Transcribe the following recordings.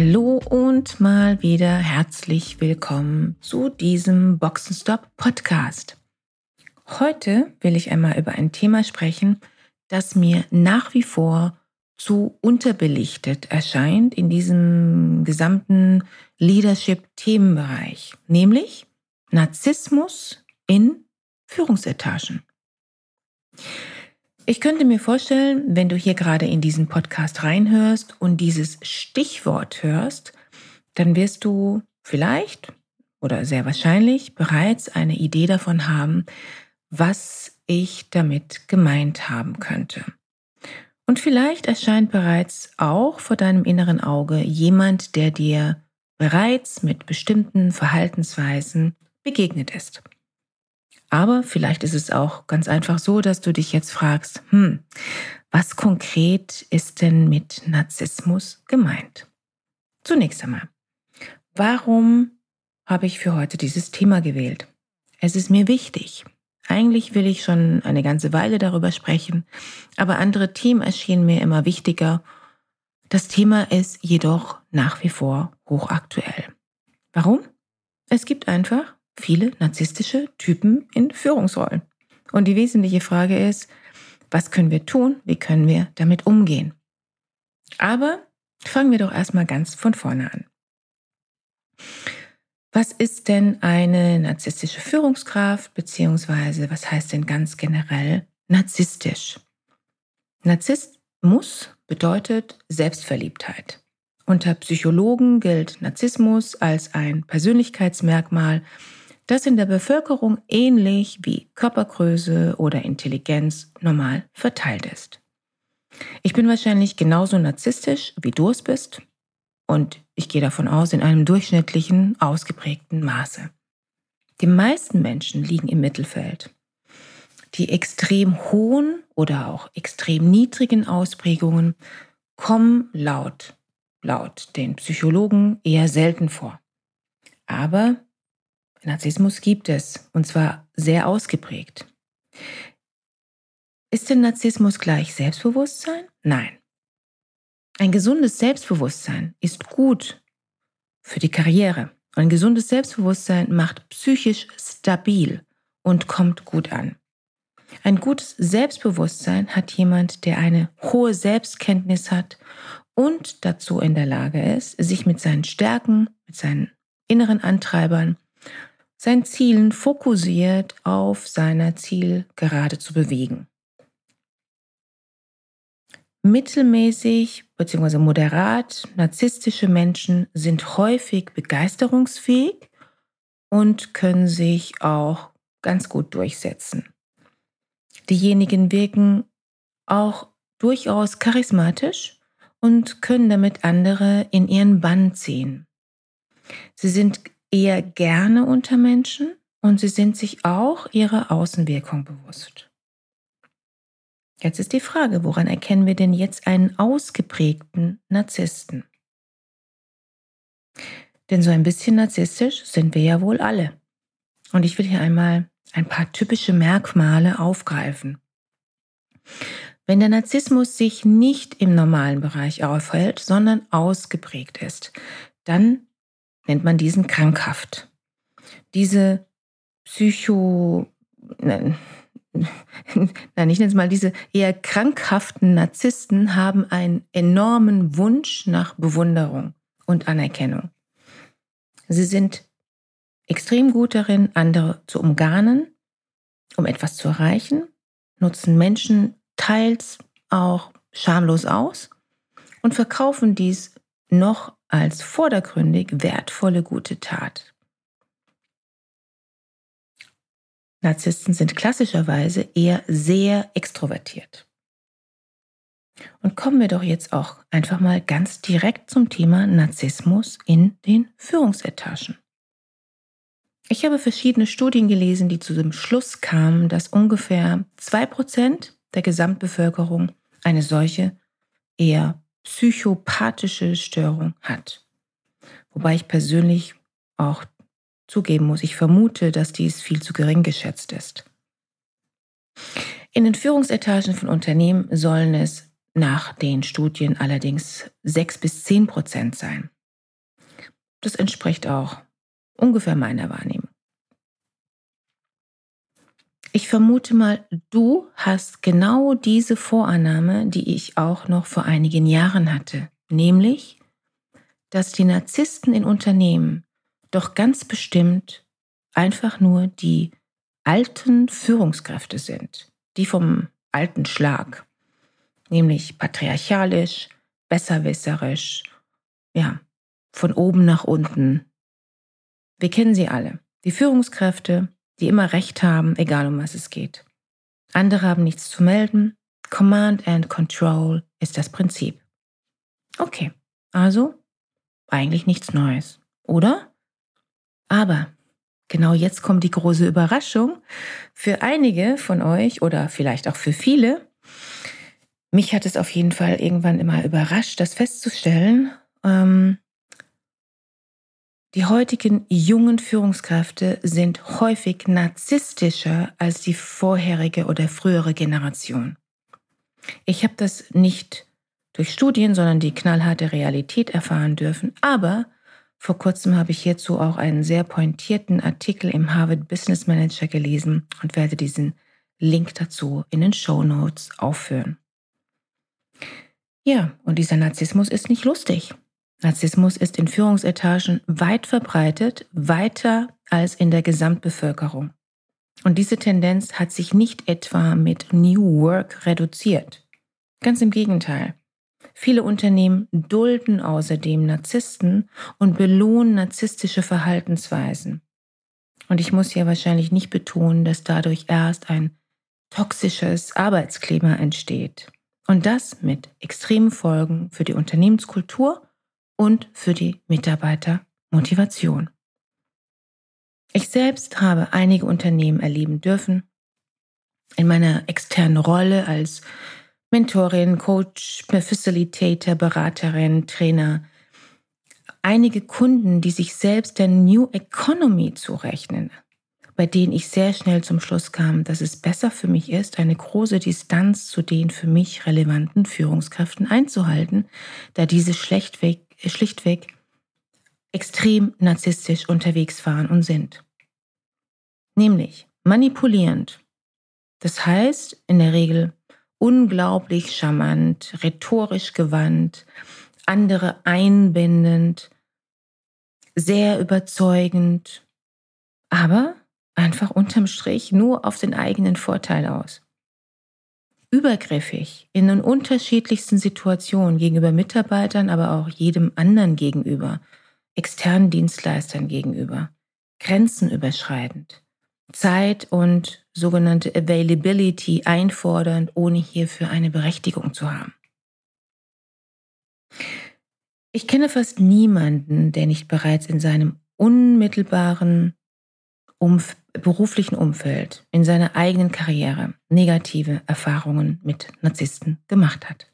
Hallo und mal wieder herzlich willkommen zu diesem Boxenstop Podcast. Heute will ich einmal über ein Thema sprechen, das mir nach wie vor zu unterbelichtet erscheint in diesem gesamten Leadership-Themenbereich, nämlich Narzissmus in Führungsetagen. Ich könnte mir vorstellen, wenn du hier gerade in diesen Podcast reinhörst und dieses Stichwort hörst, dann wirst du vielleicht oder sehr wahrscheinlich bereits eine Idee davon haben, was ich damit gemeint haben könnte. Und vielleicht erscheint bereits auch vor deinem inneren Auge jemand, der dir bereits mit bestimmten Verhaltensweisen begegnet ist. Aber vielleicht ist es auch ganz einfach so, dass du dich jetzt fragst, hm, was konkret ist denn mit Narzissmus gemeint? Zunächst einmal, warum habe ich für heute dieses Thema gewählt? Es ist mir wichtig. Eigentlich will ich schon eine ganze Weile darüber sprechen, aber andere Themen erschienen mir immer wichtiger. Das Thema ist jedoch nach wie vor hochaktuell. Warum? Es gibt einfach viele narzisstische Typen in Führungsrollen. Und die wesentliche Frage ist, was können wir tun? Wie können wir damit umgehen? Aber fangen wir doch erstmal ganz von vorne an. Was ist denn eine narzisstische Führungskraft, beziehungsweise was heißt denn ganz generell narzisstisch? Narzissmus bedeutet Selbstverliebtheit. Unter Psychologen gilt Narzissmus als ein Persönlichkeitsmerkmal, das in der Bevölkerung ähnlich wie Körpergröße oder Intelligenz normal verteilt ist. Ich bin wahrscheinlich genauso narzisstisch, wie du es bist, und ich gehe davon aus, in einem durchschnittlichen, ausgeprägten Maße. Die meisten Menschen liegen im Mittelfeld. Die extrem hohen oder auch extrem niedrigen Ausprägungen kommen laut, laut den Psychologen eher selten vor. Aber Narzissmus gibt es, und zwar sehr ausgeprägt. Ist denn Narzissmus gleich Selbstbewusstsein? Nein. Ein gesundes Selbstbewusstsein ist gut für die Karriere. Ein gesundes Selbstbewusstsein macht psychisch stabil und kommt gut an. Ein gutes Selbstbewusstsein hat jemand, der eine hohe Selbstkenntnis hat und dazu in der Lage ist, sich mit seinen Stärken, mit seinen inneren Antreibern sein Zielen fokussiert auf seiner Zielgerade zu bewegen. Mittelmäßig bzw. moderat narzisstische Menschen sind häufig begeisterungsfähig und können sich auch ganz gut durchsetzen. Diejenigen wirken auch durchaus charismatisch und können damit andere in ihren Bann ziehen. Sie sind eher gerne unter Menschen und sie sind sich auch ihrer Außenwirkung bewusst. Jetzt ist die Frage, woran erkennen wir denn jetzt einen ausgeprägten Narzissten? Denn so ein bisschen narzisstisch sind wir ja wohl alle. Und ich will hier einmal ein paar typische Merkmale aufgreifen. Wenn der Narzissmus sich nicht im normalen Bereich aufhält, sondern ausgeprägt ist, dann nennt man diesen krankhaft. Diese Psycho, nein, nein, ich nenne es mal, diese eher krankhaften Narzissten haben einen enormen Wunsch nach Bewunderung und Anerkennung. Sie sind extrem gut darin, andere zu umgarnen, um etwas zu erreichen, nutzen Menschen teils auch schamlos aus und verkaufen dies noch als vordergründig wertvolle gute Tat. Narzissten sind klassischerweise eher sehr extrovertiert. Und kommen wir doch jetzt auch einfach mal ganz direkt zum Thema Narzissmus in den Führungsetagen. Ich habe verschiedene Studien gelesen, die zu dem Schluss kamen, dass ungefähr zwei Prozent der Gesamtbevölkerung eine solche eher psychopathische Störung hat. Wobei ich persönlich auch zugeben muss, ich vermute, dass dies viel zu gering geschätzt ist. In den Führungsetagen von Unternehmen sollen es nach den Studien allerdings sechs bis zehn Prozent sein. Das entspricht auch ungefähr meiner Wahrnehmung. Ich vermute mal, du hast genau diese Vorannahme, die ich auch noch vor einigen Jahren hatte, nämlich, dass die Narzissten in Unternehmen doch ganz bestimmt einfach nur die alten Führungskräfte sind, die vom alten Schlag, nämlich patriarchalisch, besserwisserisch, ja, von oben nach unten. Wir kennen sie alle. Die Führungskräfte, die immer Recht haben, egal um was es geht. Andere haben nichts zu melden. Command and Control ist das Prinzip. Okay, also eigentlich nichts Neues, oder? Aber genau jetzt kommt die große Überraschung für einige von euch oder vielleicht auch für viele. Mich hat es auf jeden Fall irgendwann immer überrascht, das festzustellen. Ähm, die heutigen jungen Führungskräfte sind häufig narzisstischer als die vorherige oder frühere Generation. Ich habe das nicht durch Studien, sondern die knallharte Realität erfahren dürfen, aber vor kurzem habe ich hierzu auch einen sehr pointierten Artikel im Harvard Business Manager gelesen und werde diesen Link dazu in den Show Notes aufführen. Ja, und dieser Narzissmus ist nicht lustig. Narzissmus ist in Führungsetagen weit verbreitet, weiter als in der Gesamtbevölkerung. Und diese Tendenz hat sich nicht etwa mit New Work reduziert. Ganz im Gegenteil. Viele Unternehmen dulden außerdem Narzissten und belohnen narzisstische Verhaltensweisen. Und ich muss hier wahrscheinlich nicht betonen, dass dadurch erst ein toxisches Arbeitsklima entsteht. Und das mit extremen Folgen für die Unternehmenskultur und für die Mitarbeitermotivation. Ich selbst habe einige Unternehmen erleben dürfen. In meiner externen Rolle als Mentorin, Coach, Facilitator, Beraterin, Trainer. Einige Kunden, die sich selbst der New Economy zurechnen, bei denen ich sehr schnell zum Schluss kam, dass es besser für mich ist, eine große Distanz zu den für mich relevanten Führungskräften einzuhalten, da diese schlechtweg, schlichtweg extrem narzisstisch unterwegs waren und sind. Nämlich manipulierend. Das heißt in der Regel unglaublich charmant, rhetorisch gewandt, andere einbindend, sehr überzeugend, aber einfach unterm Strich nur auf den eigenen Vorteil aus. Übergriffig in den unterschiedlichsten Situationen gegenüber Mitarbeitern, aber auch jedem anderen gegenüber, externen Dienstleistern gegenüber, grenzenüberschreitend. Zeit und sogenannte Availability einfordern, ohne hierfür eine Berechtigung zu haben. Ich kenne fast niemanden, der nicht bereits in seinem unmittelbaren Umf beruflichen Umfeld, in seiner eigenen Karriere negative Erfahrungen mit Narzissten gemacht hat.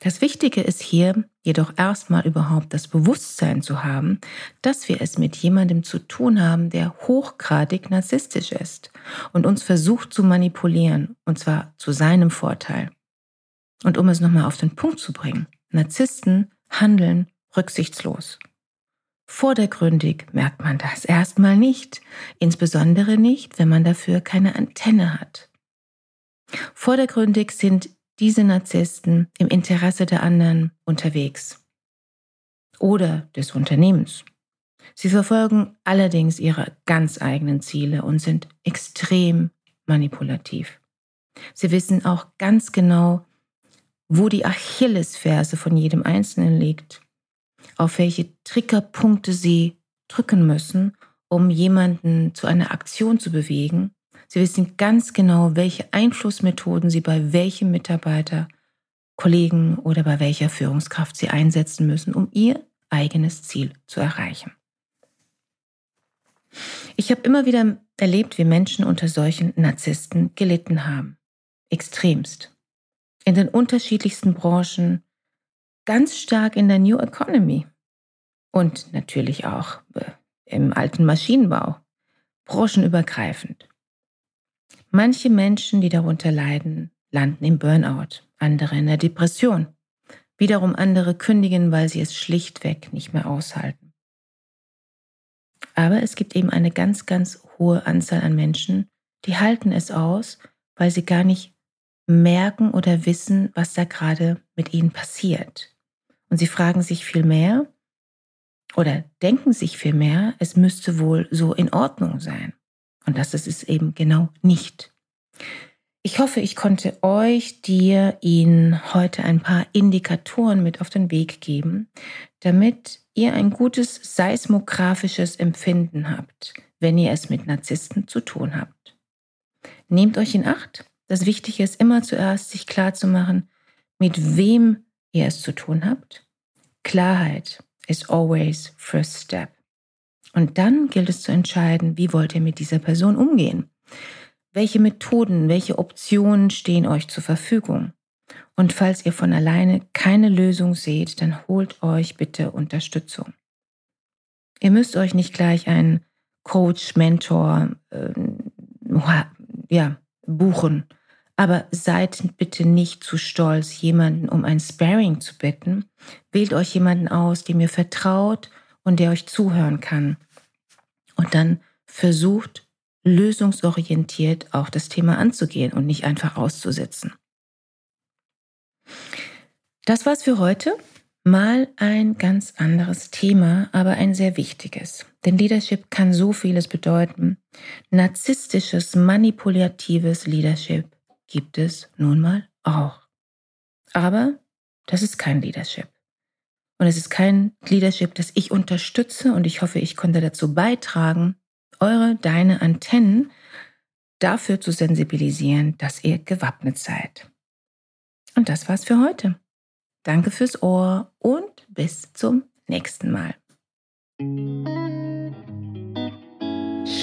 Das Wichtige ist hier jedoch erstmal überhaupt das Bewusstsein zu haben, dass wir es mit jemandem zu tun haben, der hochgradig narzisstisch ist und uns versucht zu manipulieren, und zwar zu seinem Vorteil. Und um es nochmal auf den Punkt zu bringen, Narzissten handeln rücksichtslos. Vordergründig merkt man das erstmal nicht, insbesondere nicht, wenn man dafür keine Antenne hat. Vordergründig sind diese Narzissten im Interesse der anderen unterwegs oder des Unternehmens. Sie verfolgen allerdings ihre ganz eigenen Ziele und sind extrem manipulativ. Sie wissen auch ganz genau, wo die Achillesferse von jedem Einzelnen liegt, auf welche Triggerpunkte sie drücken müssen, um jemanden zu einer Aktion zu bewegen Sie wissen ganz genau, welche Einflussmethoden Sie bei welchem Mitarbeiter Kollegen oder bei welcher Führungskraft Sie einsetzen müssen, um Ihr eigenes Ziel zu erreichen. Ich habe immer wieder erlebt, wie Menschen unter solchen Narzissten gelitten haben. Extremst. In den unterschiedlichsten Branchen, ganz stark in der New Economy und natürlich auch äh, im alten Maschinenbau, branchenübergreifend. Manche Menschen, die darunter leiden, landen im Burnout, andere in der Depression. Wiederum andere kündigen, weil sie es schlichtweg nicht mehr aushalten. Aber es gibt eben eine ganz, ganz hohe Anzahl an Menschen, die halten es aus, weil sie gar nicht merken oder wissen, was da gerade mit ihnen passiert. Und sie fragen sich viel mehr oder denken sich viel mehr, es müsste wohl so in Ordnung sein. Und das ist es eben genau nicht. Ich hoffe, ich konnte euch, dir, Ihnen heute ein paar Indikatoren mit auf den Weg geben, damit ihr ein gutes seismografisches Empfinden habt, wenn ihr es mit Narzissten zu tun habt. Nehmt euch in Acht. Das Wichtige ist immer zuerst, sich klar zu machen, mit wem ihr es zu tun habt. Klarheit is always first step. Und dann gilt es zu entscheiden, wie wollt ihr mit dieser Person umgehen. Welche Methoden, welche Optionen stehen euch zur Verfügung? Und falls ihr von alleine keine Lösung seht, dann holt euch bitte Unterstützung. Ihr müsst euch nicht gleich einen Coach, Mentor, äh, ja, buchen. Aber seid bitte nicht zu stolz, jemanden um ein Sparing zu bitten. Wählt euch jemanden aus, dem ihr vertraut und der euch zuhören kann. Und dann versucht lösungsorientiert auch das Thema anzugehen und nicht einfach auszusitzen. Das war's für heute. Mal ein ganz anderes Thema, aber ein sehr wichtiges. Denn Leadership kann so vieles bedeuten. Narzisstisches, manipulatives Leadership gibt es nun mal auch. Aber das ist kein Leadership. Und es ist kein Leadership, das ich unterstütze und ich hoffe, ich konnte dazu beitragen, eure, deine Antennen dafür zu sensibilisieren, dass ihr gewappnet seid. Und das war's für heute. Danke fürs Ohr und bis zum nächsten Mal.